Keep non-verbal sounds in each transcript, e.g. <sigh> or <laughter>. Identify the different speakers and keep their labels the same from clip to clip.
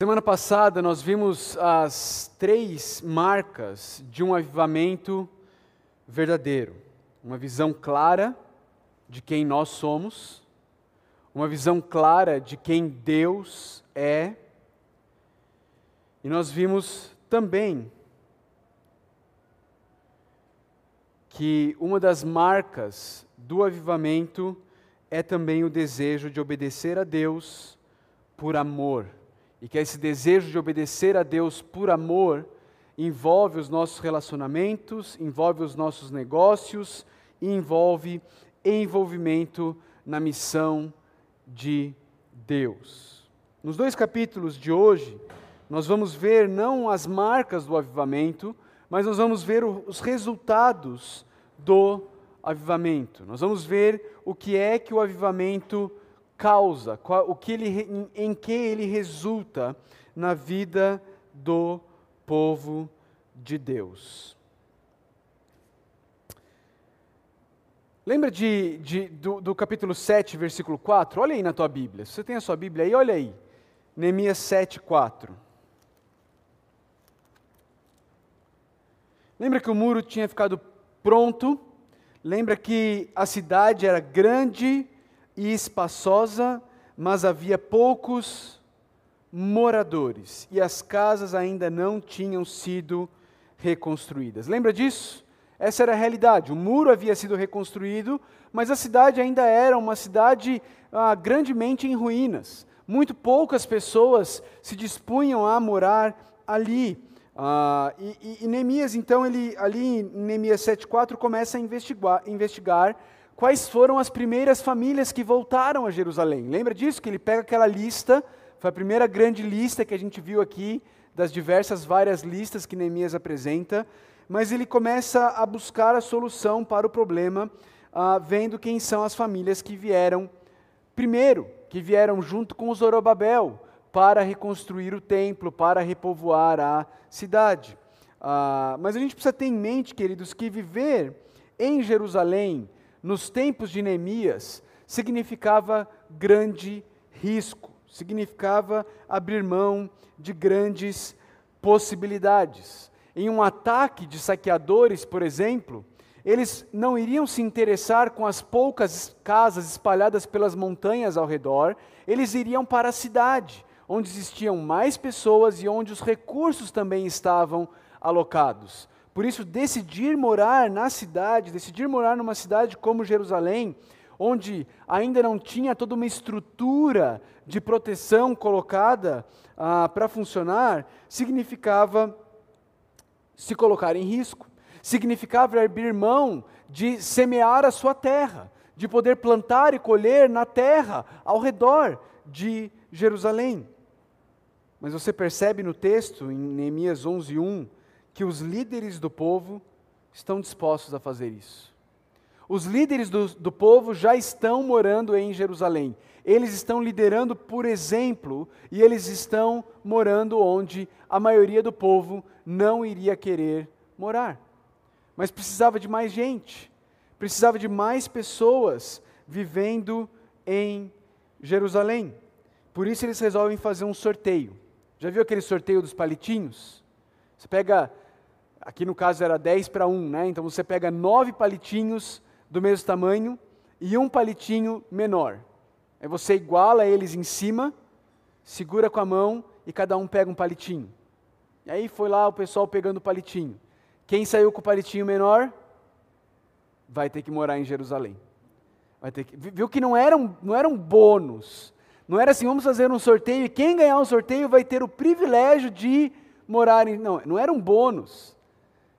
Speaker 1: Semana passada nós vimos as três marcas de um avivamento verdadeiro: uma visão clara de quem nós somos, uma visão clara de quem Deus é, e nós vimos também que uma das marcas do avivamento é também o desejo de obedecer a Deus por amor e que esse desejo de obedecer a Deus por amor envolve os nossos relacionamentos, envolve os nossos negócios e envolve envolvimento na missão de Deus. Nos dois capítulos de hoje, nós vamos ver não as marcas do avivamento, mas nós vamos ver os resultados do avivamento. Nós vamos ver o que é que o avivamento causa, qual, o que ele, em, em que ele resulta na vida do povo de Deus. Lembra de, de, do, do, capítulo 7, versículo 4? Olha aí na tua Bíblia. Se você tem a sua Bíblia aí, olha aí. Neemias 7, 4. Lembra que o muro tinha ficado pronto? Lembra que a cidade era grande e espaçosa, mas havia poucos moradores e as casas ainda não tinham sido reconstruídas. Lembra disso? Essa era a realidade. O muro havia sido reconstruído, mas a cidade ainda era uma cidade ah, grandemente em ruínas. Muito poucas pessoas se dispunham a morar ali. Ah, e, e, Neemias, então, ele, ali em Neemias 7,4, começa a investigar, investigar quais foram as primeiras famílias que voltaram a Jerusalém. Lembra disso? Que ele pega aquela lista, foi a primeira grande lista que a gente viu aqui, das diversas várias listas que Neemias apresenta, mas ele começa a buscar a solução para o problema, uh, vendo quem são as famílias que vieram primeiro, que vieram junto com Zorobabel para reconstruir o templo, para repovoar a cidade. Uh, mas a gente precisa ter em mente, queridos, que viver em Jerusalém, nos tempos de Neemias, significava grande risco, significava abrir mão de grandes possibilidades. Em um ataque de saqueadores, por exemplo, eles não iriam se interessar com as poucas casas espalhadas pelas montanhas ao redor, eles iriam para a cidade, onde existiam mais pessoas e onde os recursos também estavam alocados. Por isso, decidir morar na cidade, decidir morar numa cidade como Jerusalém, onde ainda não tinha toda uma estrutura de proteção colocada ah, para funcionar, significava se colocar em risco, significava abrir mão de semear a sua terra, de poder plantar e colher na terra ao redor de Jerusalém. Mas você percebe no texto, em Neemias 11, 1, que os líderes do povo estão dispostos a fazer isso. Os líderes do, do povo já estão morando em Jerusalém. Eles estão liderando por exemplo e eles estão morando onde a maioria do povo não iria querer morar. Mas precisava de mais gente, precisava de mais pessoas vivendo em Jerusalém. Por isso eles resolvem fazer um sorteio. Já viu aquele sorteio dos palitinhos? Você pega Aqui no caso era 10 para 1, né? Então você pega nove palitinhos do mesmo tamanho e um palitinho menor. Aí você iguala eles em cima, segura com a mão e cada um pega um palitinho. E aí foi lá o pessoal pegando o palitinho. Quem saiu com o palitinho menor vai ter que morar em Jerusalém. Vai ter que, viu que não era, um, não era um bônus. Não era assim, vamos fazer um sorteio e quem ganhar o sorteio vai ter o privilégio de morar em. Não, não era um bônus.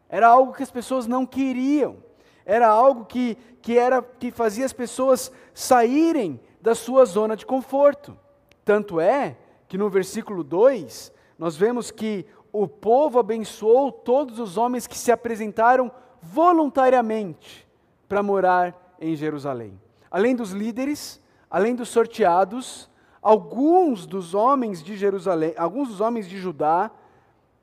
Speaker 1: Era algo que as pessoas não queriam. Era algo que, que, era, que fazia as pessoas saírem da sua zona de conforto. Tanto é que no versículo 2, nós vemos que o povo abençoou todos os homens que se apresentaram voluntariamente para morar em Jerusalém. Além dos líderes, além dos sorteados, alguns dos homens de Jerusalém, alguns dos homens de Judá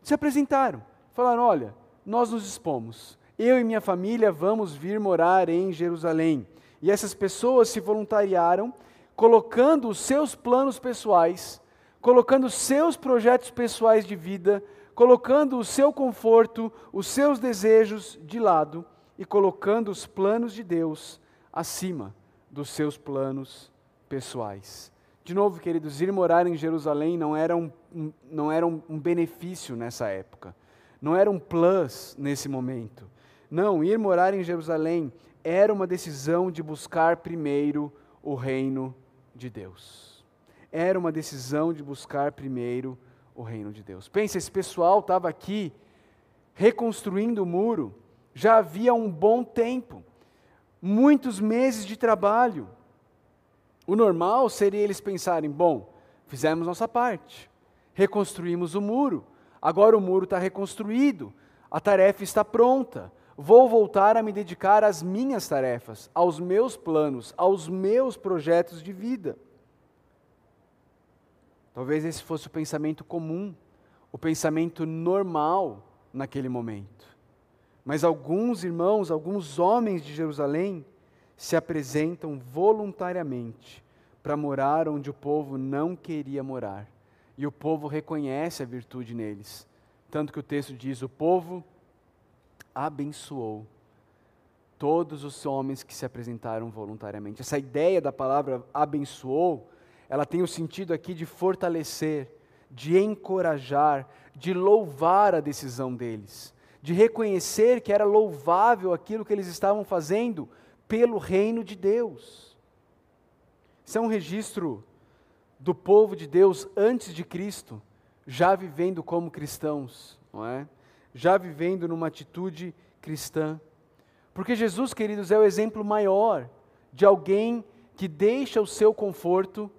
Speaker 1: se apresentaram. Falaram: olha, nós nos dispomos. Eu e minha família vamos vir morar em Jerusalém. E essas pessoas se voluntariaram, colocando os seus planos pessoais, colocando seus projetos pessoais de vida, colocando o seu conforto, os seus desejos de lado e colocando os planos de Deus acima dos seus planos pessoais. De novo, queridos, ir morar em Jerusalém não era um, não era um benefício nessa época, não era um plus nesse momento. Não, ir morar em Jerusalém era uma decisão de buscar primeiro o reino de Deus. Era uma decisão de buscar primeiro o reino de Deus. Pensa, esse pessoal estava aqui reconstruindo o muro já havia um bom tempo, muitos meses de trabalho. O normal seria eles pensarem: bom, fizemos nossa parte, reconstruímos o muro, agora o muro está reconstruído, a tarefa está pronta, vou voltar a me dedicar às minhas tarefas, aos meus planos, aos meus projetos de vida. Talvez esse fosse o pensamento comum, o pensamento normal naquele momento. Mas alguns irmãos, alguns homens de Jerusalém, se apresentam voluntariamente para morar onde o povo não queria morar. E o povo reconhece a virtude neles. Tanto que o texto diz: o povo abençoou todos os homens que se apresentaram voluntariamente. Essa ideia da palavra abençoou, ela tem o sentido aqui de fortalecer, de encorajar, de louvar a decisão deles, de reconhecer que era louvável aquilo que eles estavam fazendo pelo reino de Deus. Isso é um registro do povo de Deus antes de Cristo, já vivendo como cristãos, não é? já vivendo numa atitude cristã. Porque Jesus, queridos, é o exemplo maior de alguém que deixa o seu conforto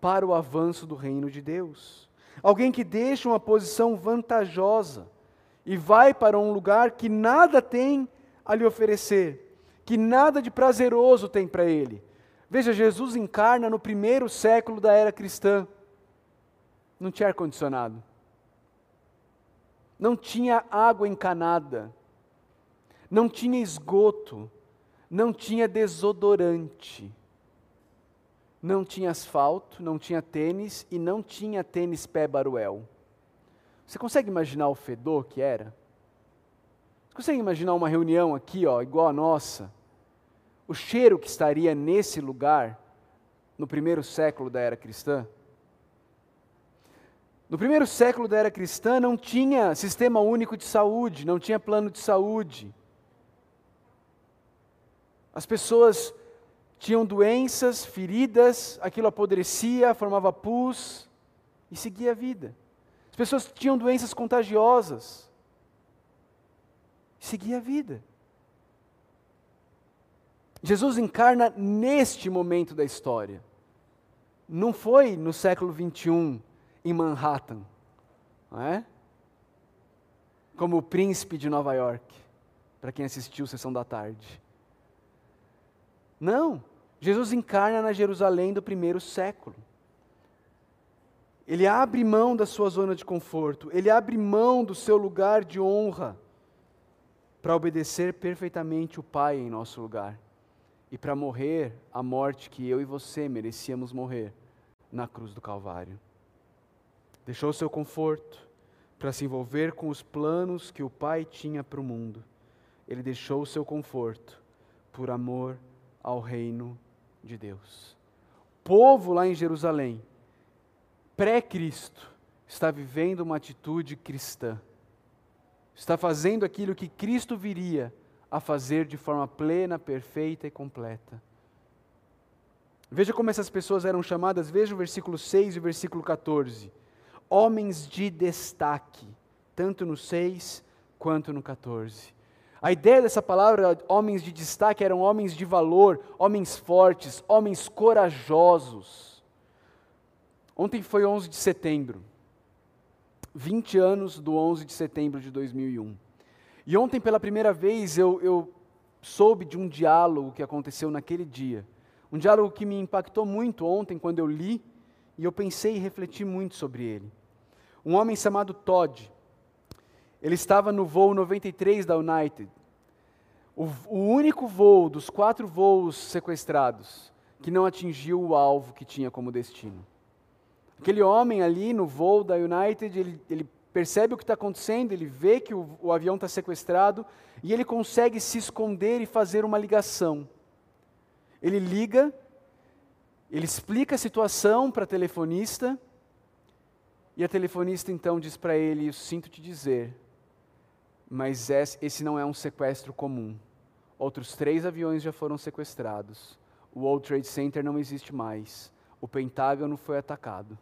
Speaker 1: para o avanço do reino de Deus. Alguém que deixa uma posição vantajosa e vai para um lugar que nada tem a lhe oferecer, que nada de prazeroso tem para ele. Veja, Jesus encarna no primeiro século da era cristã. Não tinha ar-condicionado não tinha água encanada, não tinha esgoto, não tinha desodorante, não tinha asfalto, não tinha tênis e não tinha tênis pé baruel. Você consegue imaginar o fedor que era? Você consegue imaginar uma reunião aqui, ó, igual a nossa? O cheiro que estaria nesse lugar no primeiro século da era cristã? No primeiro século da era cristã não tinha sistema único de saúde, não tinha plano de saúde. As pessoas tinham doenças, feridas, aquilo apodrecia, formava pus e seguia a vida. As pessoas tinham doenças contagiosas, seguia a vida. Jesus encarna neste momento da história. Não foi no século 21 em Manhattan, não é? Como o príncipe de Nova York, para quem assistiu Sessão da Tarde. Não, Jesus encarna na Jerusalém do primeiro século. Ele abre mão da sua zona de conforto, ele abre mão do seu lugar de honra para obedecer perfeitamente o Pai em nosso lugar e para morrer a morte que eu e você merecíamos morrer na cruz do Calvário. Deixou seu conforto para se envolver com os planos que o Pai tinha para o mundo. Ele deixou o seu conforto por amor ao reino de Deus. O povo lá em Jerusalém, pré-Cristo, está vivendo uma atitude cristã. Está fazendo aquilo que Cristo viria a fazer de forma plena, perfeita e completa. Veja como essas pessoas eram chamadas, veja o versículo 6 e o versículo 14 homens de destaque, tanto no 6 quanto no 14. A ideia dessa palavra, homens de destaque, eram homens de valor, homens fortes, homens corajosos. Ontem foi 11 de setembro, 20 anos do 11 de setembro de 2001. E ontem, pela primeira vez, eu, eu soube de um diálogo que aconteceu naquele dia. Um diálogo que me impactou muito ontem, quando eu li e eu pensei e refleti muito sobre ele. Um homem chamado Todd, ele estava no voo 93 da United, o, o único voo dos quatro voos sequestrados que não atingiu o alvo que tinha como destino. Aquele homem ali no voo da United, ele, ele percebe o que está acontecendo, ele vê que o, o avião está sequestrado e ele consegue se esconder e fazer uma ligação. Ele liga, ele explica a situação para a telefonista e a telefonista então diz para ele: Eu sinto te dizer, mas esse não é um sequestro comum. Outros três aviões já foram sequestrados. O World Trade Center não existe mais. O Pentágono foi atacado.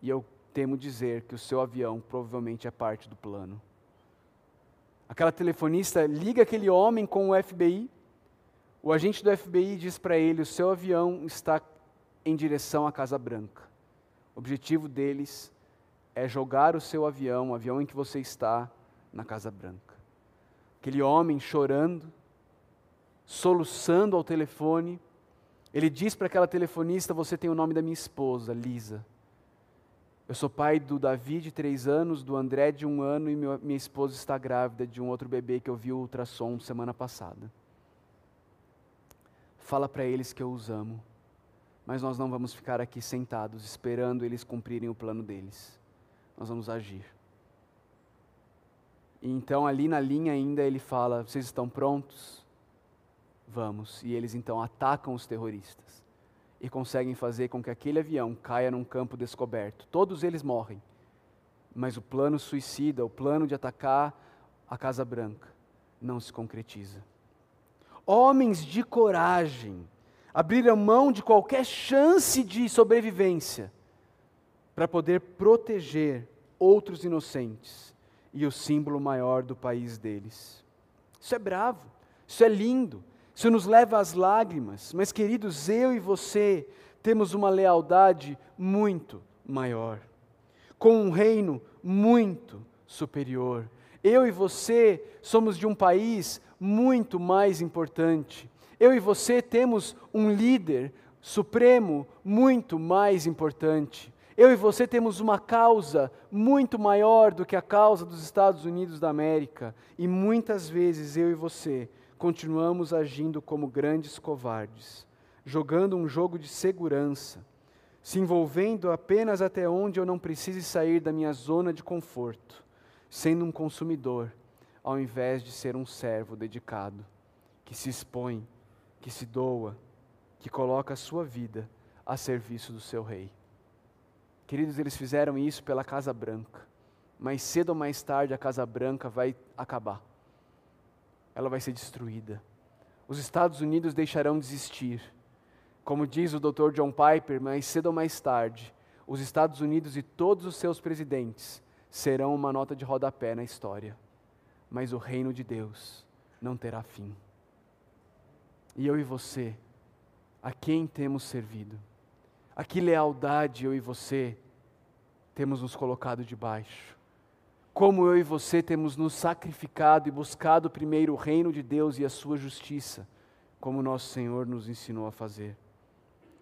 Speaker 1: E eu temo dizer que o seu avião provavelmente é parte do plano. Aquela telefonista liga aquele homem com o FBI. O agente do FBI diz para ele: o seu avião está em direção à Casa Branca. O objetivo deles é jogar o seu avião, o avião em que você está, na Casa Branca. Aquele homem chorando, soluçando ao telefone, ele diz para aquela telefonista: Você tem o nome da minha esposa, Lisa. Eu sou pai do Davi, de três anos, do André, de um ano, e minha esposa está grávida de um outro bebê que eu vi o ultrassom semana passada. Fala para eles que eu os amo, mas nós não vamos ficar aqui sentados esperando eles cumprirem o plano deles. Nós vamos agir. E então, ali na linha ainda, ele fala: Vocês estão prontos? Vamos. E eles então atacam os terroristas e conseguem fazer com que aquele avião caia num campo descoberto. Todos eles morrem. Mas o plano suicida, o plano de atacar a Casa Branca, não se concretiza. Homens de coragem abriram mão de qualquer chance de sobrevivência para poder proteger outros inocentes e o símbolo maior do país deles. Isso é bravo, isso é lindo, isso nos leva às lágrimas, mas queridos, eu e você temos uma lealdade muito maior, com um reino muito superior. Eu e você somos de um país muito mais importante. Eu e você temos um líder supremo muito mais importante. Eu e você temos uma causa muito maior do que a causa dos Estados Unidos da América. E muitas vezes eu e você continuamos agindo como grandes covardes, jogando um jogo de segurança, se envolvendo apenas até onde eu não precise sair da minha zona de conforto, sendo um consumidor, ao invés de ser um servo dedicado, que se expõe, que se doa, que coloca a sua vida a serviço do seu rei. Queridos, eles fizeram isso pela Casa Branca, mas cedo ou mais tarde a Casa Branca vai acabar ela vai ser destruída. Os Estados Unidos deixarão de existir. Como diz o Dr. John Piper, mais cedo ou mais tarde, os Estados Unidos e todos os seus presidentes serão uma nota de rodapé na história. Mas o reino de Deus não terá fim. E eu e você, a quem temos servido? A que lealdade eu e você temos nos colocado debaixo? Como eu e você temos nos sacrificado e buscado primeiro o reino de Deus e a sua justiça, como nosso Senhor nos ensinou a fazer.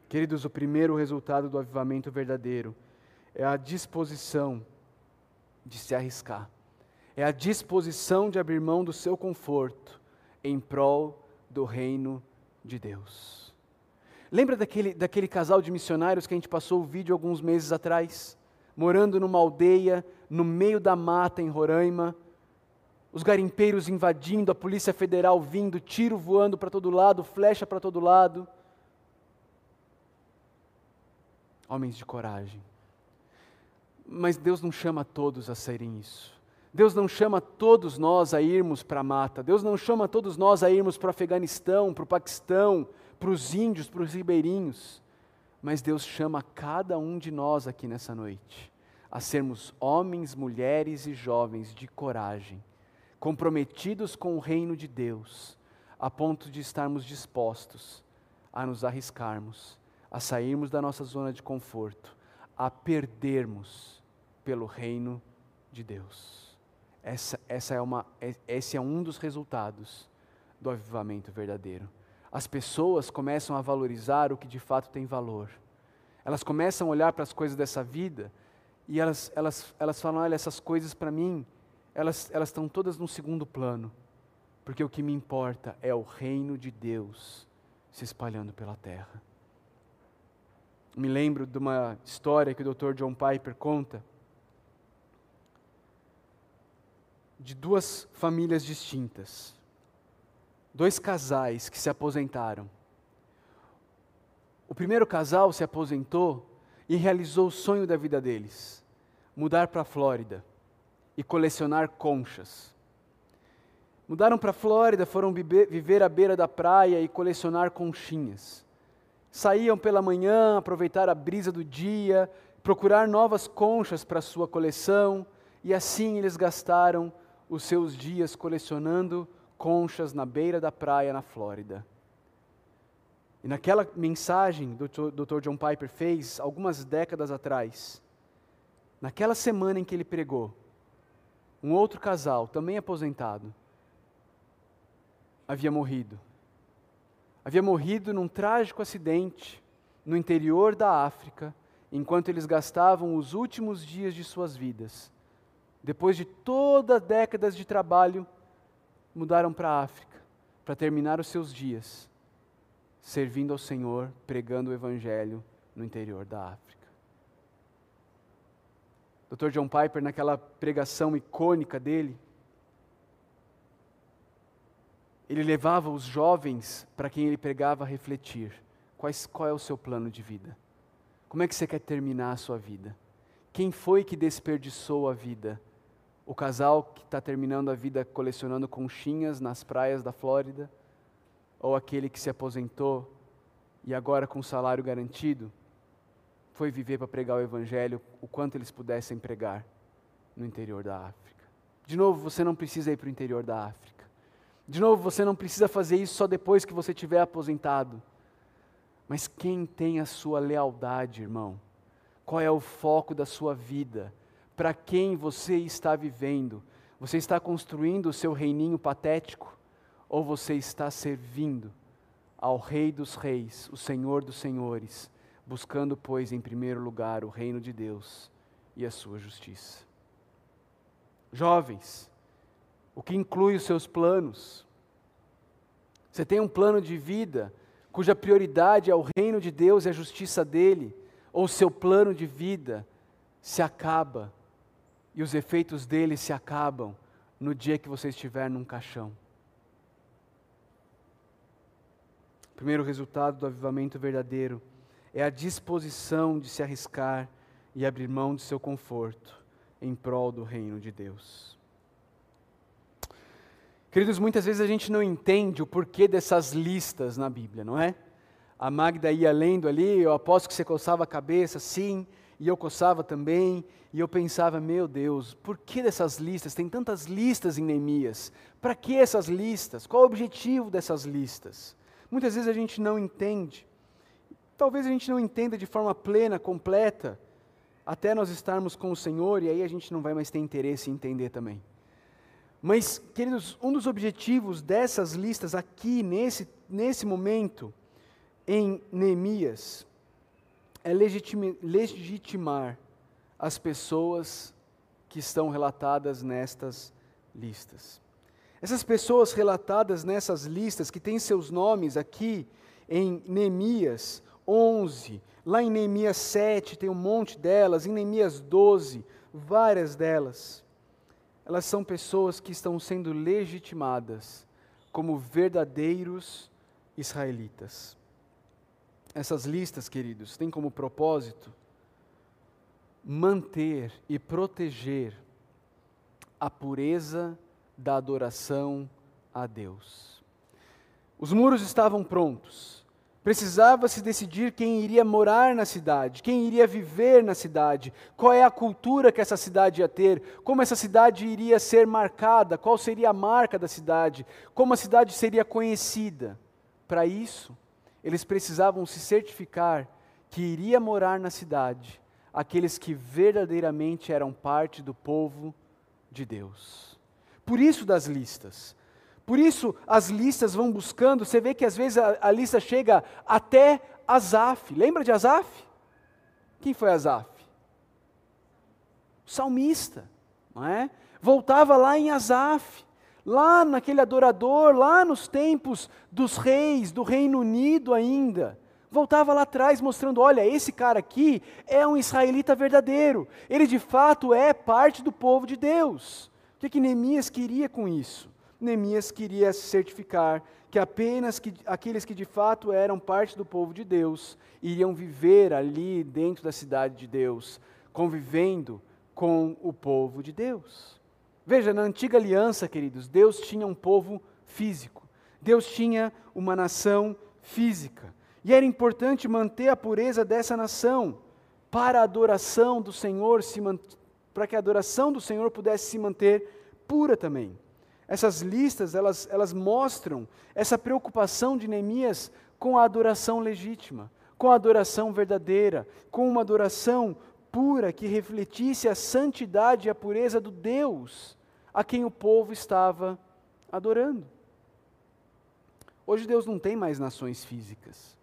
Speaker 1: Queridos, o primeiro resultado do avivamento verdadeiro é a disposição de se arriscar, é a disposição de abrir mão do seu conforto em prol do reino de Deus. Lembra daquele, daquele casal de missionários que a gente passou o vídeo alguns meses atrás? Morando numa aldeia no meio da mata em Roraima, os garimpeiros invadindo, a Polícia Federal vindo, tiro voando para todo lado, flecha para todo lado. Homens de coragem. Mas Deus não chama todos a serem isso. Deus não chama todos nós a irmos para a mata. Deus não chama todos nós a irmos para o Afeganistão, para o Paquistão, para os índios, para os ribeirinhos mas Deus chama cada um de nós aqui nessa noite a sermos homens, mulheres e jovens de coragem, comprometidos com o reino de Deus, a ponto de estarmos dispostos a nos arriscarmos, a sairmos da nossa zona de conforto, a perdermos pelo reino de Deus. Essa, essa é uma, é, esse é um dos resultados do avivamento verdadeiro as pessoas começam a valorizar o que de fato tem valor. Elas começam a olhar para as coisas dessa vida e elas, elas, elas falam: olha, essas coisas para mim, elas, elas estão todas no segundo plano, porque o que me importa é o reino de Deus se espalhando pela terra. Me lembro de uma história que o Dr. John Piper conta de duas famílias distintas, dois casais que se aposentaram. O primeiro casal se aposentou e realizou o sonho da vida deles: mudar para a Flórida e colecionar conchas. Mudaram para a Flórida, foram viver à beira da praia e colecionar conchinhas. Saíam pela manhã, aproveitar a brisa do dia, procurar novas conchas para sua coleção, e assim eles gastaram os seus dias colecionando conchas na beira da praia na Flórida. E naquela mensagem que o Dr. John Piper fez algumas décadas atrás, naquela semana em que ele pregou, um outro casal, também aposentado, havia morrido. Havia morrido num trágico acidente no interior da África, enquanto eles gastavam os últimos dias de suas vidas. Depois de todas décadas de trabalho, mudaram para a África para terminar os seus dias servindo ao Senhor, pregando o Evangelho no interior da África. Dr. John Piper, naquela pregação icônica dele, ele levava os jovens para quem ele pregava a refletir: quais, qual é o seu plano de vida? Como é que você quer terminar a sua vida? Quem foi que desperdiçou a vida? O casal que está terminando a vida colecionando conchinhas nas praias da Flórida? Ou aquele que se aposentou e agora com salário garantido foi viver para pregar o Evangelho o quanto eles pudessem pregar no interior da África? De novo, você não precisa ir para o interior da África. De novo, você não precisa fazer isso só depois que você tiver aposentado. Mas quem tem a sua lealdade, irmão? Qual é o foco da sua vida? Para quem você está vivendo? Você está construindo o seu reininho patético? Ou você está servindo ao Rei dos Reis, o Senhor dos Senhores, buscando, pois, em primeiro lugar o reino de Deus e a sua justiça? Jovens, o que inclui os seus planos. Você tem um plano de vida cuja prioridade é o reino de Deus e a justiça dele, ou seu plano de vida se acaba e os efeitos dele se acabam no dia que você estiver num caixão. O primeiro resultado do avivamento verdadeiro é a disposição de se arriscar e abrir mão de seu conforto em prol do reino de Deus. Queridos, muitas vezes a gente não entende o porquê dessas listas na Bíblia, não é? A Magda ia lendo ali, eu aposto que você coçava a cabeça, sim, e eu coçava também, e eu pensava, meu Deus, por que dessas listas? Tem tantas listas em Neemias. Para que essas listas? Qual o objetivo dessas listas? Muitas vezes a gente não entende. Talvez a gente não entenda de forma plena, completa, até nós estarmos com o Senhor, e aí a gente não vai mais ter interesse em entender também. Mas, queridos, um dos objetivos dessas listas aqui, nesse, nesse momento, em Neemias, é legitimar as pessoas que estão relatadas nestas listas. Essas pessoas relatadas nessas listas, que têm seus nomes aqui em Neemias 11, lá em Neemias 7 tem um monte delas, em Neemias 12, várias delas elas são pessoas que estão sendo legitimadas como verdadeiros israelitas. Essas listas, queridos, têm como propósito manter e proteger a pureza da adoração a Deus. Os muros estavam prontos, Precisava se decidir quem iria morar na cidade, quem iria viver na cidade, qual é a cultura que essa cidade ia ter, como essa cidade iria ser marcada, qual seria a marca da cidade, como a cidade seria conhecida. Para isso, eles precisavam se certificar que iria morar na cidade aqueles que verdadeiramente eram parte do povo de Deus. Por isso das listas. Por isso as listas vão buscando, você vê que às vezes a, a lista chega até Asaf. Lembra de Asaf? Quem foi Asaf? O salmista, não é? Voltava lá em Asaf, lá naquele adorador, lá nos tempos dos reis, do Reino Unido ainda. Voltava lá atrás mostrando: olha, esse cara aqui é um israelita verdadeiro. Ele de fato é parte do povo de Deus. O que, que Neemias queria com isso? Neemias queria certificar que apenas que, aqueles que de fato eram parte do povo de Deus iriam viver ali dentro da cidade de Deus, convivendo com o povo de Deus. Veja, na antiga aliança, queridos, Deus tinha um povo físico, Deus tinha uma nação física, e era importante manter a pureza dessa nação para a adoração do Senhor, para que a adoração do Senhor pudesse se manter pura também. Essas listas, elas, elas mostram essa preocupação de Neemias com a adoração legítima, com a adoração verdadeira, com uma adoração pura que refletisse a santidade e a pureza do Deus a quem o povo estava adorando. Hoje Deus não tem mais nações físicas.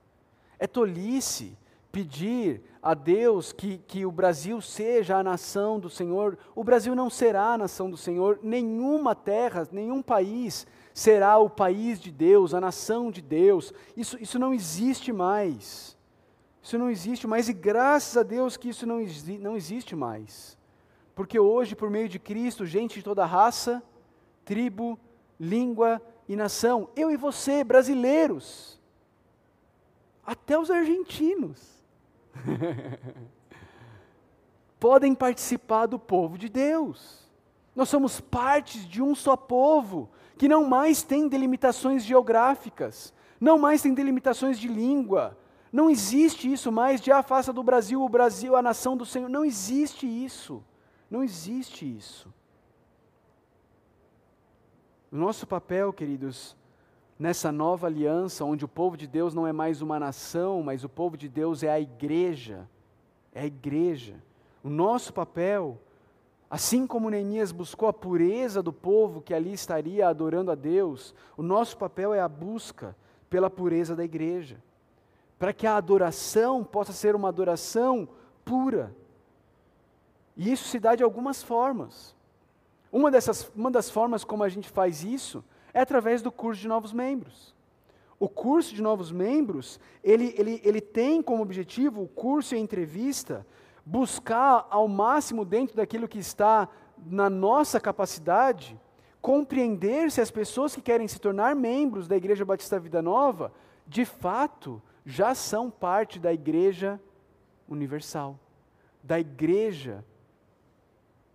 Speaker 1: É tolice pedir a Deus que, que o Brasil seja a nação do Senhor, o Brasil não será a nação do Senhor, nenhuma terra, nenhum país será o país de Deus, a nação de Deus. Isso, isso não existe mais. Isso não existe mais, e graças a Deus que isso não, não existe mais. Porque hoje, por meio de Cristo, gente de toda raça, tribo, língua e nação, eu e você, brasileiros, até os argentinos, <laughs> podem participar do povo de Deus. Nós somos partes de um só povo, que não mais tem delimitações geográficas, não mais tem delimitações de língua. Não existe isso mais de ah, faça do Brasil o Brasil, a nação do Senhor. Não existe isso. Não existe isso. O nosso papel, queridos, nessa nova aliança, onde o povo de Deus não é mais uma nação, mas o povo de Deus é a igreja. É a igreja. O nosso papel, assim como Neemias buscou a pureza do povo que ali estaria adorando a Deus, o nosso papel é a busca pela pureza da igreja. Para que a adoração possa ser uma adoração pura. E isso se dá de algumas formas. Uma, dessas, uma das formas como a gente faz isso é através do curso de novos membros. O curso de novos membros, ele, ele, ele tem como objetivo, o curso e a entrevista, buscar ao máximo dentro daquilo que está na nossa capacidade, compreender se as pessoas que querem se tornar membros da Igreja Batista Vida Nova, de fato, já são parte da Igreja Universal, da Igreja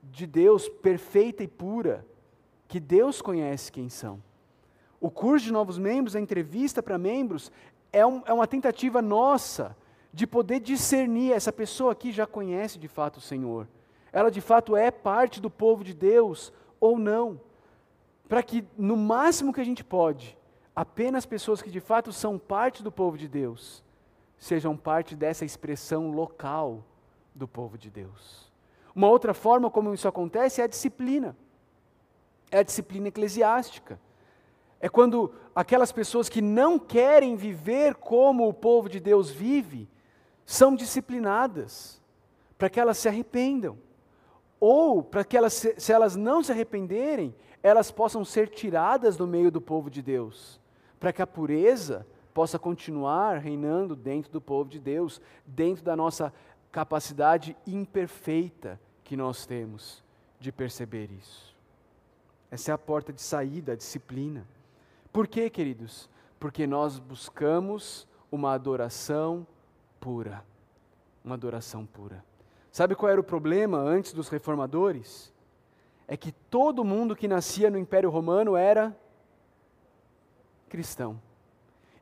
Speaker 1: de Deus perfeita e pura, que Deus conhece quem são. O curso de novos membros, a entrevista para membros, é, um, é uma tentativa nossa de poder discernir: essa pessoa aqui já conhece de fato o Senhor, ela de fato é parte do povo de Deus ou não. Para que, no máximo que a gente pode, apenas pessoas que de fato são parte do povo de Deus sejam parte dessa expressão local do povo de Deus. Uma outra forma como isso acontece é a disciplina. É a disciplina eclesiástica. É quando aquelas pessoas que não querem viver como o povo de Deus vive, são disciplinadas, para que elas se arrependam. Ou para que elas, se elas não se arrependerem, elas possam ser tiradas do meio do povo de Deus, para que a pureza possa continuar reinando dentro do povo de Deus, dentro da nossa capacidade imperfeita que nós temos de perceber isso. Essa é a porta de saída, a disciplina. Por quê, queridos? Porque nós buscamos uma adoração pura. Uma adoração pura. Sabe qual era o problema antes dos reformadores? É que todo mundo que nascia no Império Romano era cristão.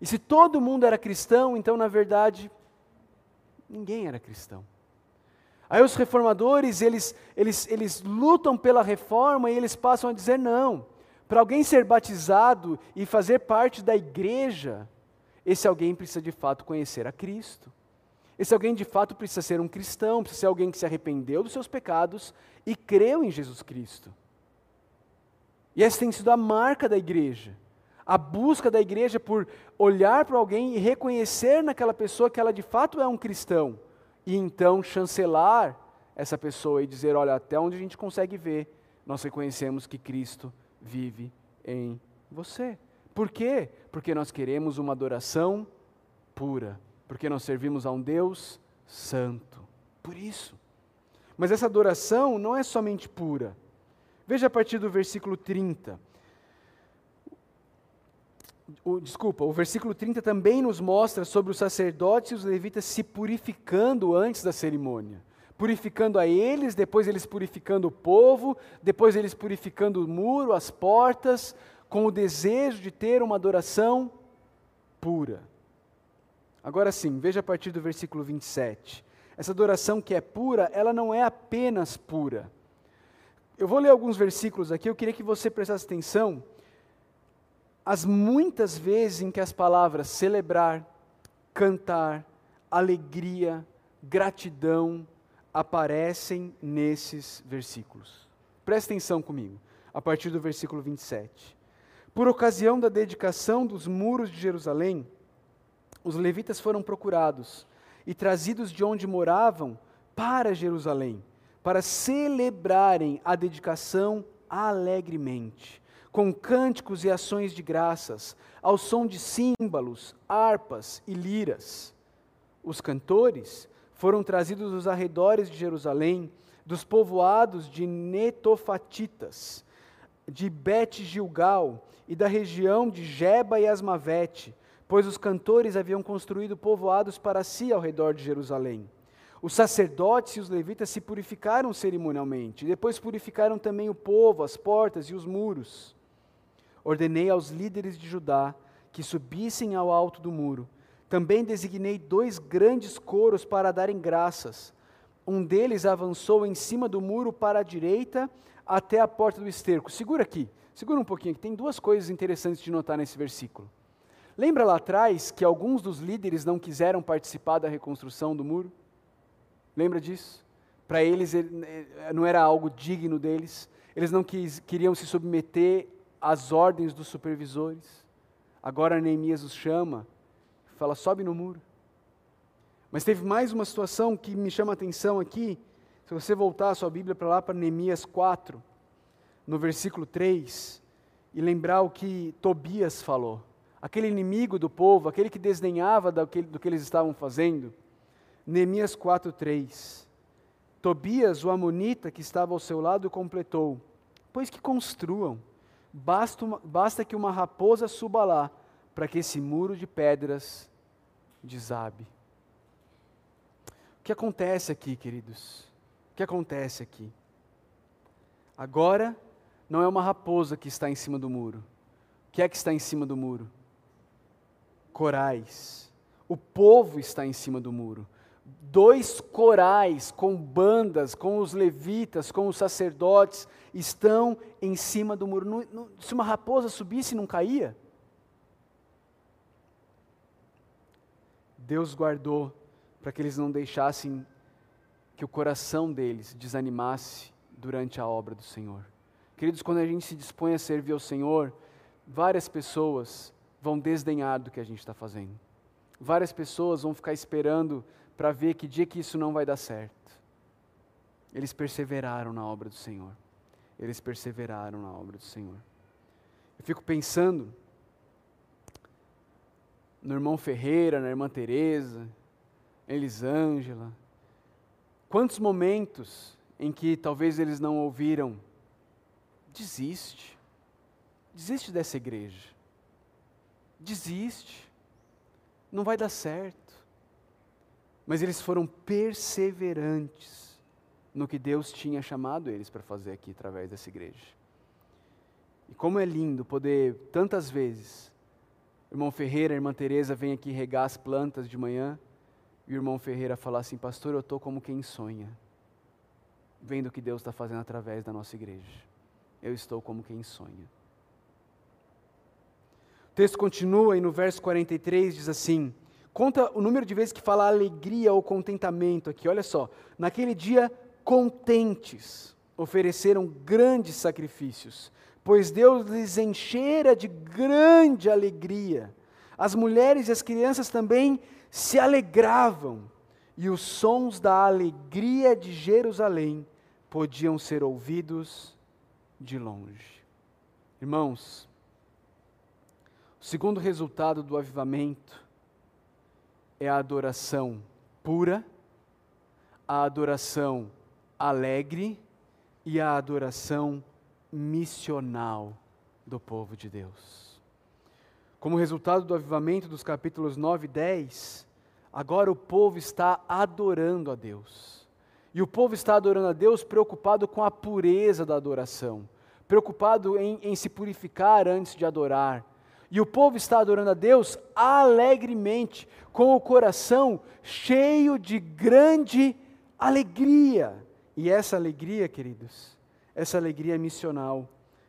Speaker 1: E se todo mundo era cristão, então na verdade ninguém era cristão. Aí os reformadores, eles, eles, eles lutam pela reforma e eles passam a dizer não. Para alguém ser batizado e fazer parte da igreja, esse alguém precisa de fato conhecer a Cristo. Esse alguém de fato precisa ser um cristão, precisa ser alguém que se arrependeu dos seus pecados e creu em Jesus Cristo. E essa tem sido a marca da igreja. A busca da igreja por olhar para alguém e reconhecer naquela pessoa que ela de fato é um cristão. E então chancelar essa pessoa e dizer: olha, até onde a gente consegue ver, nós reconhecemos que Cristo vive em você. Por quê? Porque nós queremos uma adoração pura porque nós servimos a um Deus santo. Por isso. Mas essa adoração não é somente pura. Veja a partir do versículo 30. O, desculpa, o versículo 30 também nos mostra sobre os sacerdotes e os levitas se purificando antes da cerimônia. Purificando a eles, depois eles purificando o povo, depois eles purificando o muro, as portas, com o desejo de ter uma adoração pura. Agora sim, veja a partir do versículo 27. Essa adoração que é pura, ela não é apenas pura. Eu vou ler alguns versículos aqui, eu queria que você prestasse atenção as muitas vezes em que as palavras celebrar, cantar, alegria, gratidão aparecem nesses versículos. Preste atenção comigo, a partir do versículo 27. Por ocasião da dedicação dos muros de Jerusalém, os levitas foram procurados e trazidos de onde moravam para Jerusalém, para celebrarem a dedicação alegremente com cânticos e ações de graças, ao som de símbolos, harpas e liras. Os cantores foram trazidos dos arredores de Jerusalém, dos povoados de Netofatitas, de Bet-Gilgal e da região de Jeba e Asmavete, pois os cantores haviam construído povoados para si ao redor de Jerusalém. Os sacerdotes e os levitas se purificaram cerimonialmente, depois purificaram também o povo, as portas e os muros ordenei aos líderes de Judá que subissem ao alto do muro. Também designei dois grandes coros para darem graças. Um deles avançou em cima do muro para a direita até a porta do esterco. Segura aqui, segura um pouquinho, que tem duas coisas interessantes de notar nesse versículo. Lembra lá atrás que alguns dos líderes não quiseram participar da reconstrução do muro? Lembra disso? Para eles não era algo digno deles, eles não quis, queriam se submeter as ordens dos supervisores. Agora Neemias os chama, fala: sobe no muro. Mas teve mais uma situação que me chama a atenção aqui. Se você voltar a sua Bíblia para lá, para Neemias 4, no versículo 3, e lembrar o que Tobias falou. Aquele inimigo do povo, aquele que desdenhava do que, do que eles estavam fazendo. Neemias 4, 3. Tobias, o amonita que estava ao seu lado, completou: Pois que construam Basta, uma, basta que uma raposa suba lá, para que esse muro de pedras desabe. O que acontece aqui, queridos? O que acontece aqui? Agora, não é uma raposa que está em cima do muro. O que é que está em cima do muro? Corais. O povo está em cima do muro dois corais com bandas, com os levitas, com os sacerdotes, estão em cima do muro. Se uma raposa subisse, não caía? Deus guardou para que eles não deixassem que o coração deles desanimasse durante a obra do Senhor. Queridos, quando a gente se dispõe a servir ao Senhor, várias pessoas vão desdenhar do que a gente está fazendo. Várias pessoas vão ficar esperando para ver que dia que isso não vai dar certo. Eles perseveraram na obra do Senhor. Eles perseveraram na obra do Senhor. Eu fico pensando no irmão Ferreira, na irmã Teresa, Elisângela. Quantos momentos em que talvez eles não ouviram, desiste. Desiste dessa igreja. Desiste. Não vai dar certo mas eles foram perseverantes no que Deus tinha chamado eles para fazer aqui através dessa igreja. E como é lindo poder, tantas vezes, irmão Ferreira, irmã Teresa vem aqui regar as plantas de manhã, e o irmão Ferreira falar assim, pastor, eu estou como quem sonha, vendo o que Deus está fazendo através da nossa igreja. Eu estou como quem sonha. O texto continua e no verso 43 diz assim: Conta o número de vezes que fala alegria ou contentamento aqui. Olha só. Naquele dia, contentes, ofereceram grandes sacrifícios, pois Deus lhes enchera de grande alegria. As mulheres e as crianças também se alegravam, e os sons da alegria de Jerusalém podiam ser ouvidos de longe. Irmãos, o segundo resultado do avivamento é a adoração pura, a adoração alegre e a adoração missional do povo de Deus. Como resultado do avivamento dos capítulos 9 e 10, agora o povo está adorando a Deus. E o povo está adorando a Deus preocupado com a pureza da adoração, preocupado em, em se purificar antes de adorar. E o povo está adorando a Deus alegremente, com o coração cheio de grande alegria. E essa alegria, queridos, essa alegria é missional,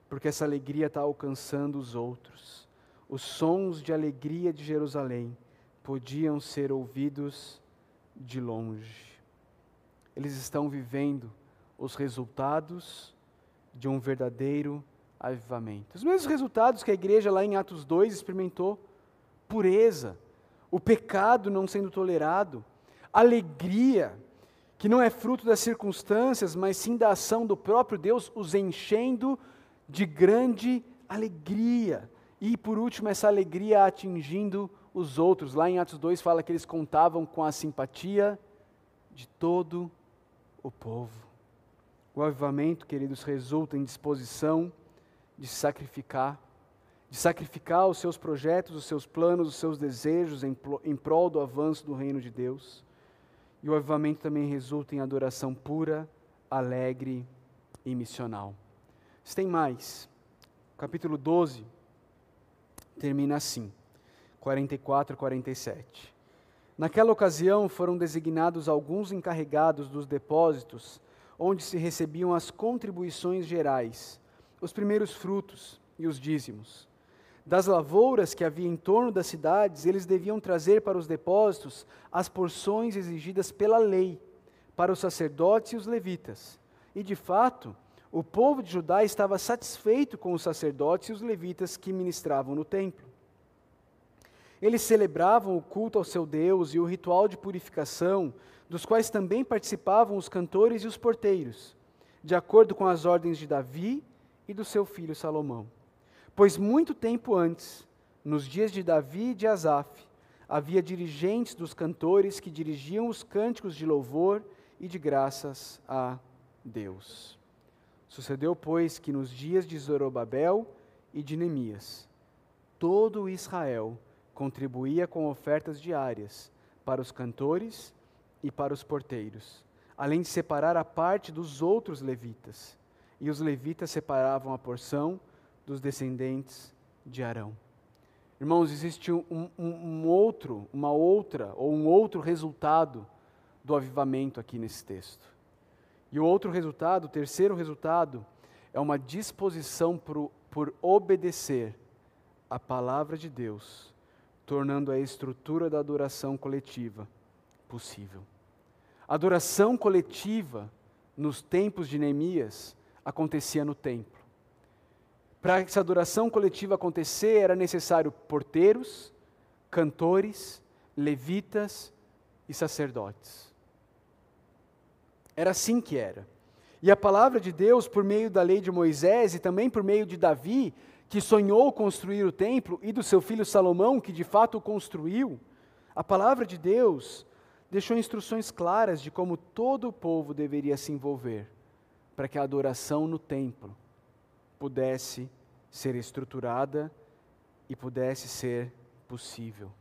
Speaker 1: porque essa alegria está alcançando os outros. Os sons de alegria de Jerusalém podiam ser ouvidos de longe. Eles estão vivendo os resultados de um verdadeiro avivamento. Os mesmos resultados que a igreja lá em Atos 2 experimentou: pureza, o pecado não sendo tolerado, alegria, que não é fruto das circunstâncias, mas sim da ação do próprio Deus, os enchendo de grande alegria. E por último, essa alegria atingindo os outros. Lá em Atos 2 fala que eles contavam com a simpatia de todo o povo. O avivamento, queridos, resulta em disposição de sacrificar, de sacrificar os seus projetos, os seus planos, os seus desejos em, em prol do avanço do reino de Deus. E o avivamento também resulta em adoração pura, alegre e missional. Mas tem mais. Capítulo 12 termina assim, 44 e 47. Naquela ocasião foram designados alguns encarregados dos depósitos onde se recebiam as contribuições gerais, os primeiros frutos e os dízimos. Das lavouras que havia em torno das cidades, eles deviam trazer para os depósitos as porções exigidas pela lei, para os sacerdotes e os levitas. E, de fato, o povo de Judá estava satisfeito com os sacerdotes e os levitas que ministravam no templo. Eles celebravam o culto ao seu Deus e o ritual de purificação, dos quais também participavam os cantores e os porteiros, de acordo com as ordens de Davi e do seu filho Salomão. Pois muito tempo antes, nos dias de Davi e de Asaf, havia dirigentes dos cantores que dirigiam os cânticos de louvor e de graças a Deus. Sucedeu, pois, que nos dias de Zorobabel e de Neemias, todo Israel contribuía com ofertas diárias para os cantores e para os porteiros, além de separar a parte dos outros levitas. E os levitas separavam a porção dos descendentes de Arão. Irmãos, existe um, um, um, outro, uma outra ou um outro resultado do avivamento aqui nesse texto. E o outro resultado, o terceiro resultado, é uma disposição por, por obedecer a palavra de Deus, tornando a estrutura da adoração coletiva possível. A adoração coletiva, nos tempos de Neemias, acontecia no templo. Para essa adoração coletiva acontecer, era necessário porteiros, cantores, levitas e sacerdotes. Era assim que era. E a palavra de Deus, por meio da lei de Moisés e também por meio de Davi, que sonhou construir o templo, e do seu filho Salomão, que de fato o construiu, a palavra de Deus deixou instruções claras de como todo o povo deveria se envolver para que a adoração no templo pudesse ser estruturada e pudesse ser possível.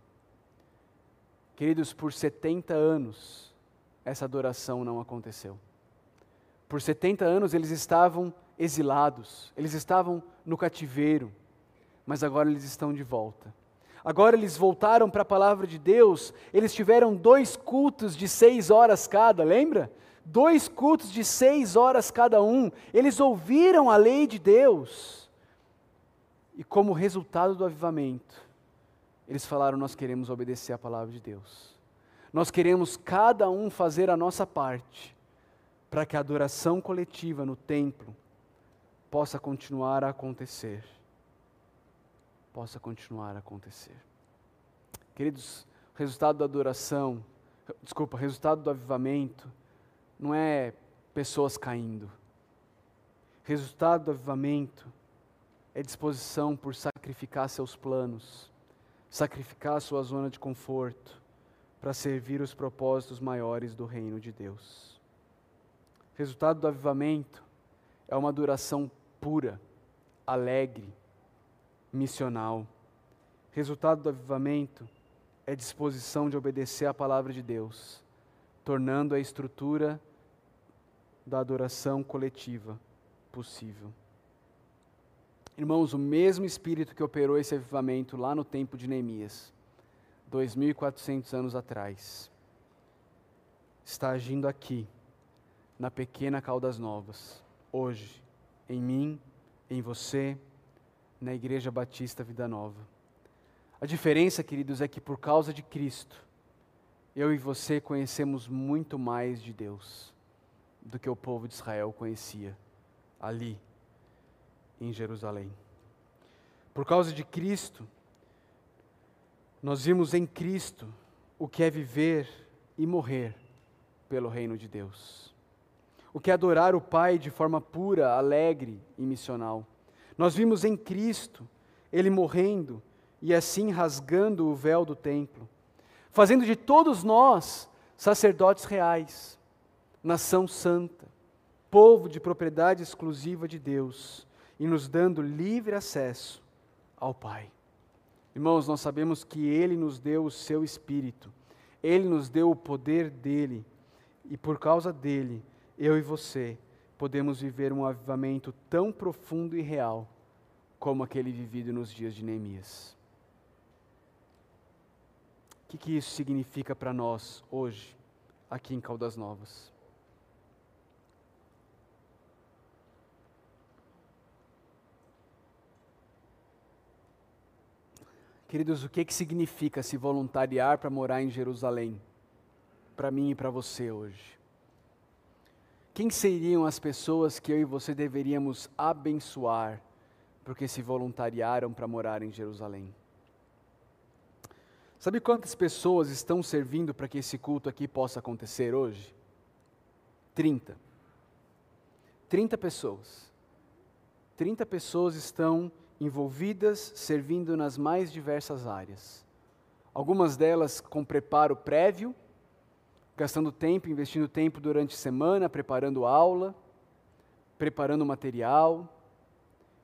Speaker 1: Queridos, por 70 anos, essa adoração não aconteceu. Por 70 anos eles estavam exilados, eles estavam no cativeiro, mas agora eles estão de volta. Agora eles voltaram para a palavra de Deus, eles tiveram dois cultos de seis horas cada, lembra? Dois cultos de seis horas cada um. Eles ouviram a lei de Deus. E como resultado do avivamento, eles falaram: Nós queremos obedecer a palavra de Deus. Nós queremos cada um fazer a nossa parte para que a adoração coletiva no templo possa continuar a acontecer. Possa continuar a acontecer. Queridos, resultado da adoração, desculpa, resultado do avivamento não é pessoas caindo. Resultado do avivamento é disposição por sacrificar seus planos, sacrificar sua zona de conforto, para servir os propósitos maiores do reino de Deus. Resultado do avivamento é uma duração pura, alegre, missional. Resultado do avivamento é disposição de obedecer à palavra de Deus, tornando a estrutura da adoração coletiva possível. Irmãos, o mesmo Espírito que operou esse avivamento lá no tempo de Neemias, 2.400 anos atrás, está agindo aqui, na pequena Caldas Novas, hoje, em mim, em você, na Igreja Batista Vida Nova. A diferença, queridos, é que por causa de Cristo, eu e você conhecemos muito mais de Deus do que o povo de Israel conhecia ali em Jerusalém. Por causa de Cristo, nós vimos em Cristo o que é viver e morrer pelo reino de Deus. O que é adorar o Pai de forma pura, alegre e missional. Nós vimos em Cristo ele morrendo e assim rasgando o véu do templo, fazendo de todos nós sacerdotes reais, nação santa, povo de propriedade exclusiva de Deus e nos dando livre acesso ao Pai. Irmãos, nós sabemos que Ele nos deu o seu Espírito, Ele nos deu o poder dele, e por causa dele, eu e você podemos viver um avivamento tão profundo e real como aquele vivido nos dias de Neemias. O que, que isso significa para nós hoje, aqui em Caldas Novas? Queridos, o que, que significa se voluntariar para morar em Jerusalém? Para mim e para você hoje. Quem seriam as pessoas que eu e você deveríamos abençoar porque se voluntariaram para morar em Jerusalém? Sabe quantas pessoas estão servindo para que esse culto aqui possa acontecer hoje? 30. 30 pessoas. 30 pessoas estão envolvidas, servindo nas mais diversas áreas. Algumas delas com preparo prévio, gastando tempo, investindo tempo durante a semana, preparando aula, preparando material,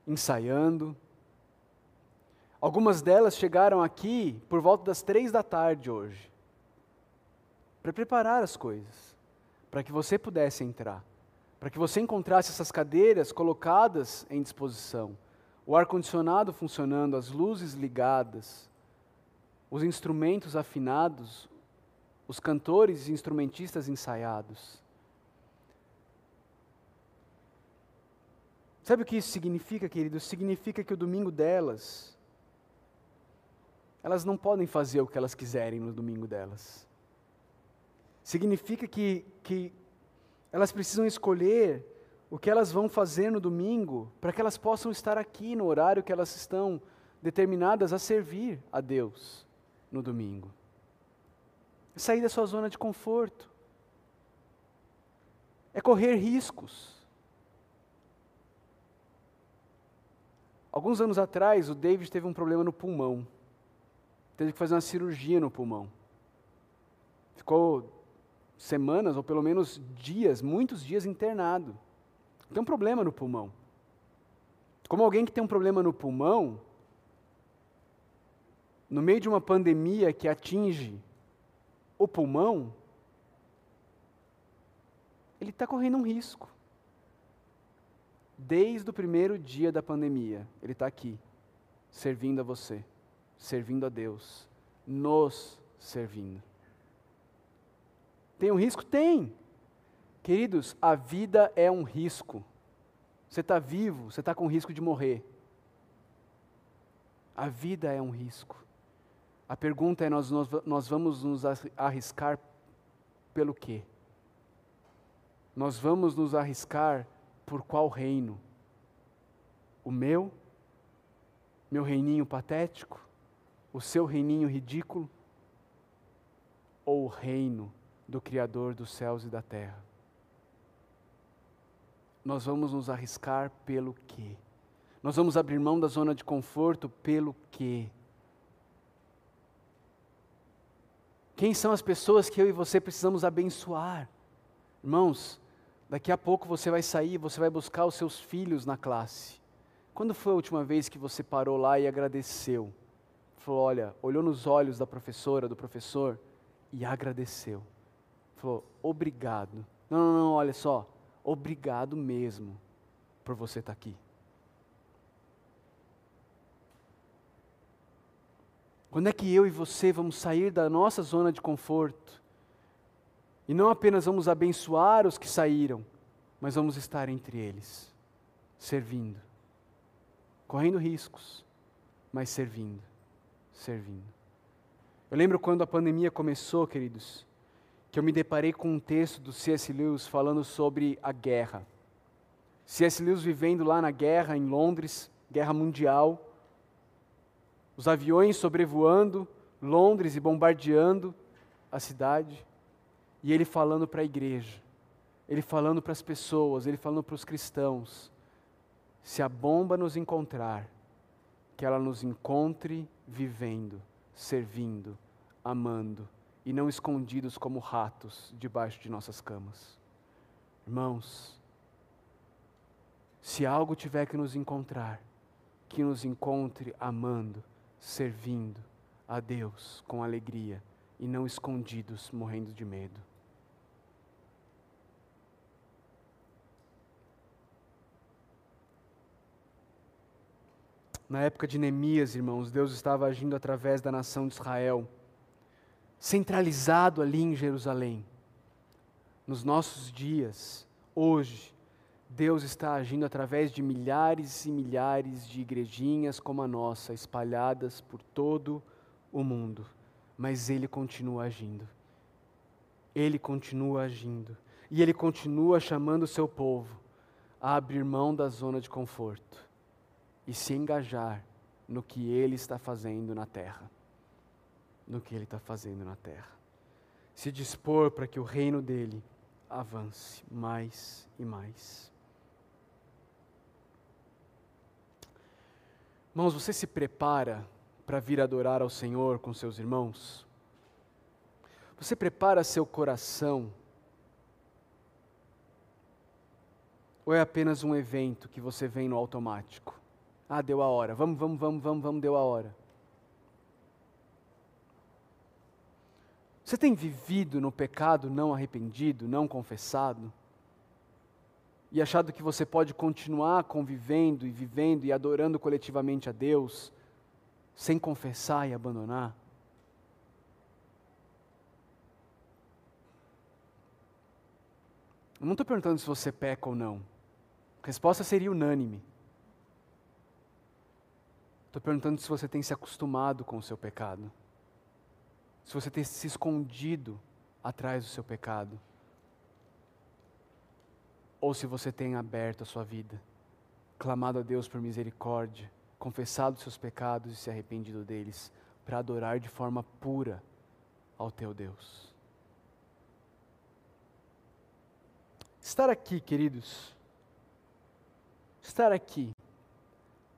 Speaker 1: ensaiando. Algumas delas chegaram aqui por volta das três da tarde hoje, para preparar as coisas, para que você pudesse entrar, para que você encontrasse essas cadeiras colocadas em disposição o ar-condicionado funcionando, as luzes ligadas, os instrumentos afinados, os cantores e instrumentistas ensaiados. Sabe o que isso significa, queridos? Significa que o domingo delas, elas não podem fazer o que elas quiserem no domingo delas. Significa que, que elas precisam escolher o que elas vão fazer no domingo, para que elas possam estar aqui no horário que elas estão determinadas a servir a Deus no domingo. Sair da sua zona de conforto. É correr riscos. Alguns anos atrás, o David teve um problema no pulmão. Teve que fazer uma cirurgia no pulmão. Ficou semanas, ou pelo menos dias, muitos dias internado. Tem um problema no pulmão. Como alguém que tem um problema no pulmão, no meio de uma pandemia que atinge o pulmão, ele está correndo um risco. Desde o primeiro dia da pandemia, ele está aqui, servindo a você, servindo a Deus, nos servindo. Tem um risco? Tem. Queridos, a vida é um risco. Você está vivo, você está com risco de morrer. A vida é um risco. A pergunta é: nós, nós, nós vamos nos arriscar pelo quê? Nós vamos nos arriscar por qual reino? O meu? Meu reininho patético? O seu reininho ridículo? Ou o reino do Criador dos céus e da terra? nós vamos nos arriscar pelo quê? Nós vamos abrir mão da zona de conforto pelo quê? Quem são as pessoas que eu e você precisamos abençoar? Irmãos, daqui a pouco você vai sair, você vai buscar os seus filhos na classe. Quando foi a última vez que você parou lá e agradeceu? Falou, olha, olhou nos olhos da professora, do professor e agradeceu. Falou, obrigado. Não, não, não, olha só, obrigado mesmo por você estar aqui. Quando é que eu e você vamos sair da nossa zona de conforto? E não apenas vamos abençoar os que saíram, mas vamos estar entre eles, servindo, correndo riscos, mas servindo, servindo. Eu lembro quando a pandemia começou, queridos, que eu me deparei com um texto do C.S. Lewis falando sobre a guerra. C.S. Lewis vivendo lá na guerra em Londres, guerra mundial, os aviões sobrevoando Londres e bombardeando a cidade, e ele falando para a igreja, ele falando para as pessoas, ele falando para os cristãos: se a bomba nos encontrar, que ela nos encontre vivendo, servindo, amando, e não escondidos como ratos debaixo de nossas camas. Irmãos, se algo tiver que nos encontrar, que nos encontre amando, servindo a Deus com alegria e não escondidos, morrendo de medo. Na época de Neemias, irmãos, Deus estava agindo através da nação de Israel, centralizado ali em Jerusalém. Nos nossos dias, hoje, Deus está agindo através de milhares e milhares de igrejinhas como a nossa, espalhadas por todo o mundo. Mas Ele continua agindo. Ele continua agindo. E Ele continua chamando o seu povo a abrir mão da zona de conforto e se engajar no que Ele está fazendo na terra. No que Ele está fazendo na terra. Se dispor para que o reino dele avance mais e mais. Irmãos, você se prepara para vir adorar ao Senhor com seus irmãos? Você prepara seu coração? Ou é apenas um evento que você vem no automático? Ah, deu a hora. Vamos, vamos, vamos, vamos, vamos, deu a hora. Você tem vivido no pecado não arrependido, não confessado? e achado que você pode continuar convivendo e vivendo e adorando coletivamente a Deus sem confessar e abandonar? Eu não estou perguntando se você peca ou não. A resposta seria unânime. Estou perguntando se você tem se acostumado com o seu pecado. Se você tem se escondido atrás do seu pecado ou se você tem aberto a sua vida, clamado a Deus por misericórdia, confessado seus pecados e se arrependido deles, para adorar de forma pura ao teu Deus. Estar aqui, queridos, estar aqui,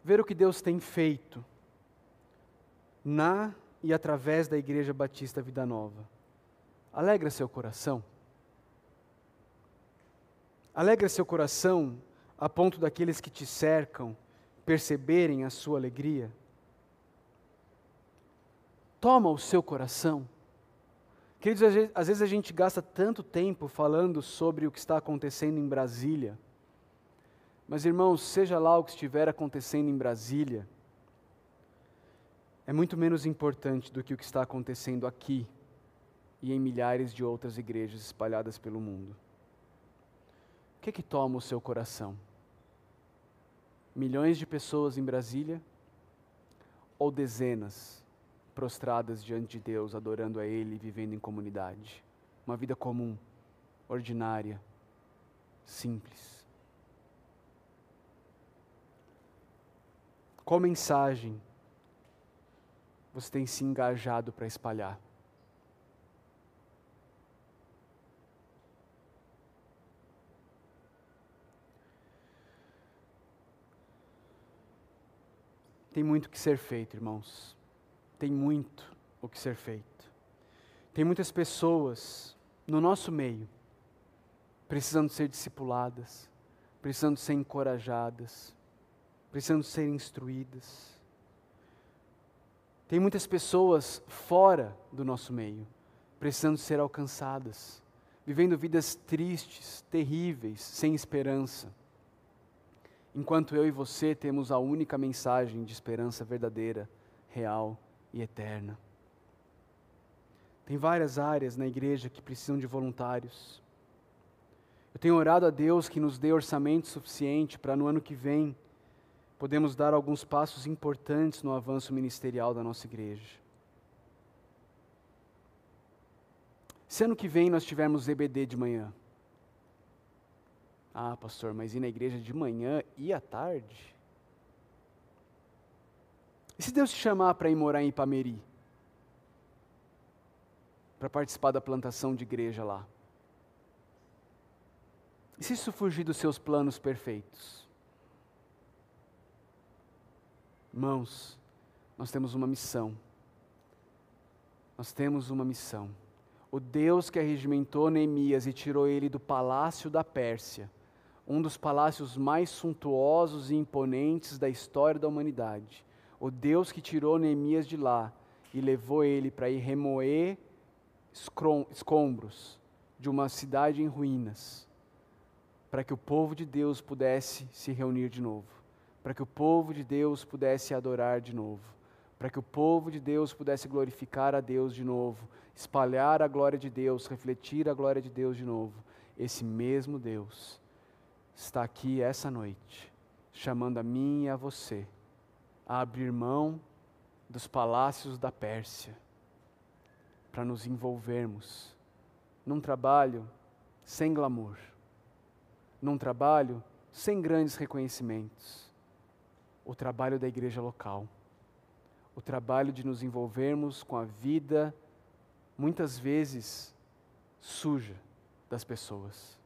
Speaker 1: ver o que Deus tem feito na e através da Igreja Batista Vida Nova, alegra seu coração? Alegra seu coração a ponto daqueles que te cercam perceberem a sua alegria. Toma o seu coração. Queridos, às vezes a gente gasta tanto tempo falando sobre o que está acontecendo em Brasília. Mas, irmãos, seja lá o que estiver acontecendo em Brasília, é muito menos importante do que o que está acontecendo aqui e em milhares de outras igrejas espalhadas pelo mundo que que toma o seu coração? Milhões de pessoas em Brasília ou dezenas prostradas diante de Deus, adorando a Ele, vivendo em comunidade? Uma vida comum, ordinária, simples. Qual mensagem você tem se engajado para espalhar? Tem muito que ser feito, irmãos. Tem muito o que ser feito. Tem muitas pessoas no nosso meio precisando ser discipuladas, precisando ser encorajadas, precisando ser instruídas. Tem muitas pessoas fora do nosso meio, precisando ser alcançadas, vivendo vidas tristes, terríveis, sem esperança. Enquanto eu e você temos a única mensagem de esperança verdadeira, real e eterna. Tem várias áreas na igreja que precisam de voluntários. Eu tenho orado a Deus que nos dê orçamento suficiente para no ano que vem podemos dar alguns passos importantes no avanço ministerial da nossa igreja. Se ano que vem nós tivermos EBD de manhã. Ah, pastor, mas ir na igreja de manhã e à tarde? E se Deus te chamar para ir morar em Ipameri? Para participar da plantação de igreja lá? E se isso fugir dos seus planos perfeitos? Irmãos, nós temos uma missão. Nós temos uma missão. O Deus que arregimentou Neemias e tirou ele do palácio da Pérsia, um dos palácios mais suntuosos e imponentes da história da humanidade. O Deus que tirou Neemias de lá e levou ele para ir remoer escombros de uma cidade em ruínas para que o povo de Deus pudesse se reunir de novo, para que o povo de Deus pudesse adorar de novo, para que o povo de Deus pudesse glorificar a Deus de novo, espalhar a glória de Deus, refletir a glória de Deus de novo. Esse mesmo Deus está aqui essa noite, chamando a mim e a você a abrir mão dos palácios da Pérsia, para nos envolvermos num trabalho sem glamour num trabalho sem grandes reconhecimentos. O trabalho da igreja local. O trabalho de nos envolvermos com a vida, muitas vezes suja, das pessoas.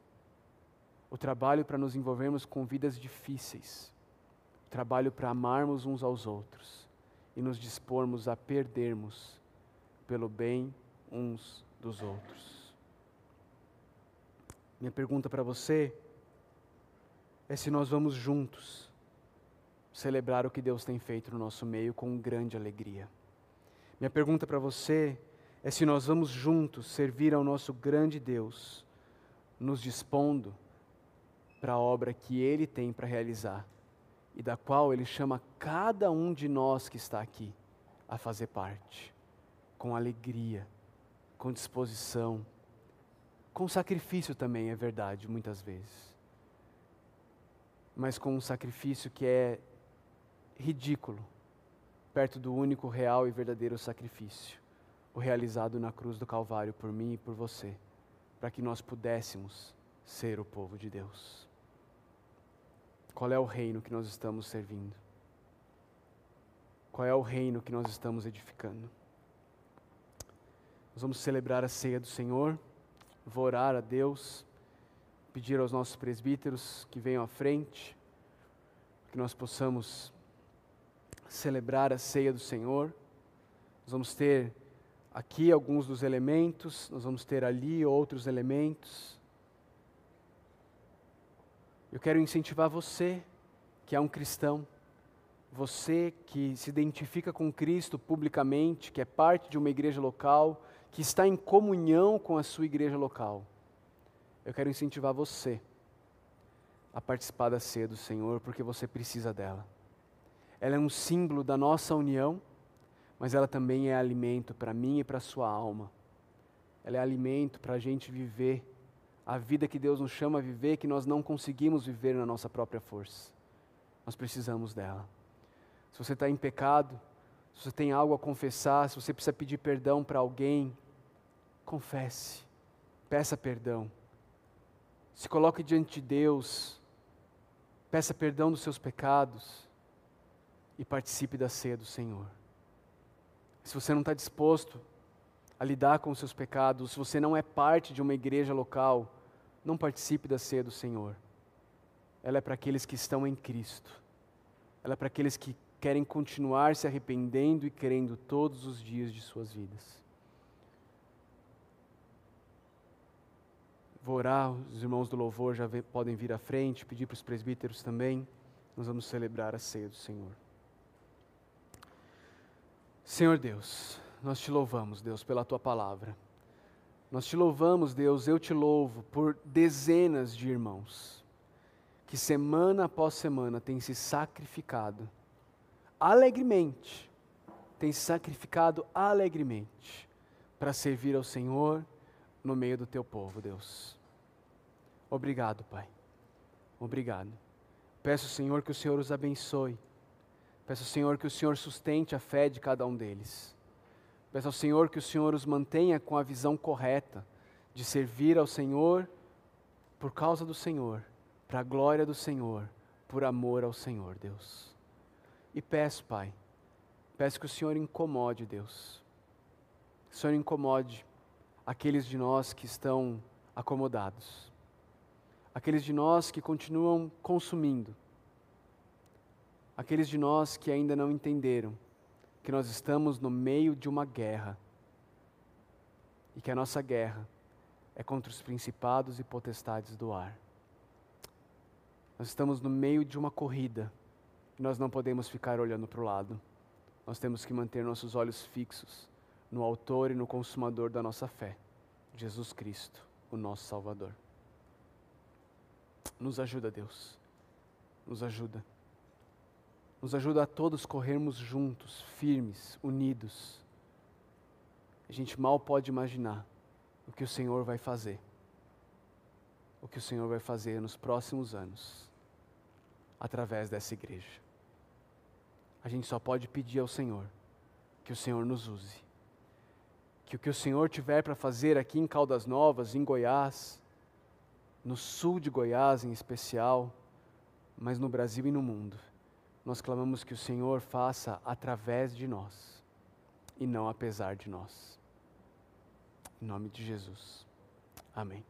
Speaker 1: O trabalho para nos envolvermos com vidas difíceis. O trabalho para amarmos uns aos outros e nos dispormos a perdermos pelo bem uns dos outros. Minha pergunta para você é se nós vamos juntos celebrar o que Deus tem feito no nosso meio com grande alegria. Minha pergunta para você é se nós vamos juntos servir ao nosso grande Deus, nos dispondo para a obra que Ele tem para realizar e da qual Ele chama cada um de nós que está aqui a fazer parte, com alegria, com disposição, com sacrifício também, é verdade, muitas vezes mas com um sacrifício que é ridículo, perto do único real e verdadeiro sacrifício, o realizado na cruz do Calvário por mim e por você, para que nós pudéssemos ser o povo de Deus. Qual é o reino que nós estamos servindo? Qual é o reino que nós estamos edificando? Nós vamos celebrar a ceia do Senhor, vou orar a Deus pedir aos nossos presbíteros que venham à frente, que nós possamos celebrar a ceia do Senhor. Nós vamos ter aqui alguns dos elementos, nós vamos ter ali outros elementos. Eu quero incentivar você, que é um cristão, você que se identifica com Cristo publicamente, que é parte de uma igreja local, que está em comunhão com a sua igreja local eu quero incentivar você a participar da ceia do Senhor, porque você precisa dela. Ela é um símbolo da nossa união, mas ela também é alimento para mim e para a sua alma. Ela é alimento para a gente viver a vida que Deus nos chama a viver, que nós não conseguimos viver na nossa própria força. Nós precisamos dela. Se você está em pecado, se você tem algo a confessar, se você precisa pedir perdão para alguém, confesse, peça perdão se coloque diante de Deus, peça perdão dos seus pecados e participe da ceia do Senhor. Se você não está disposto a lidar com os seus pecados, se você não é parte de uma igreja local, não participe da ceia do Senhor. Ela é para aqueles que estão em Cristo. Ela é para aqueles que querem continuar se arrependendo e crendo todos os dias de suas vidas. Vou orar, os irmãos do louvor já podem vir à frente, pedir para os presbíteros também. Nós vamos celebrar a ceia do Senhor. Senhor Deus, nós te louvamos, Deus, pela tua palavra. Nós te louvamos, Deus, eu te louvo por dezenas de irmãos que semana após semana têm se sacrificado alegremente, têm se sacrificado alegremente para servir ao Senhor no meio do teu povo, Deus. Obrigado, Pai. Obrigado. Peço, Senhor, que o Senhor os abençoe. Peço, Senhor, que o Senhor sustente a fé de cada um deles. Peço ao Senhor que o Senhor os mantenha com a visão correta de servir ao Senhor por causa do Senhor, para a glória do Senhor, por amor ao Senhor, Deus. E peço, Pai, peço que o Senhor incomode, Deus. Que o Senhor incomode aqueles de nós que estão acomodados, aqueles de nós que continuam consumindo, aqueles de nós que ainda não entenderam que nós estamos no meio de uma guerra e que a nossa guerra é contra os principados e potestades do ar. Nós estamos no meio de uma corrida e nós não podemos ficar olhando para o lado. Nós temos que manter nossos olhos fixos no Autor e no Consumador da nossa fé, Jesus Cristo, o nosso Salvador. Nos ajuda, Deus. Nos ajuda. Nos ajuda a todos corrermos juntos, firmes, unidos. A gente mal pode imaginar o que o Senhor vai fazer. O que o Senhor vai fazer nos próximos anos, através dessa igreja. A gente só pode pedir ao Senhor que o Senhor nos use que o que o Senhor tiver para fazer aqui em Caldas Novas, em Goiás, no sul de Goiás em especial, mas no Brasil e no mundo, nós clamamos que o Senhor faça através de nós e não apesar de nós. Em nome de Jesus. Amém.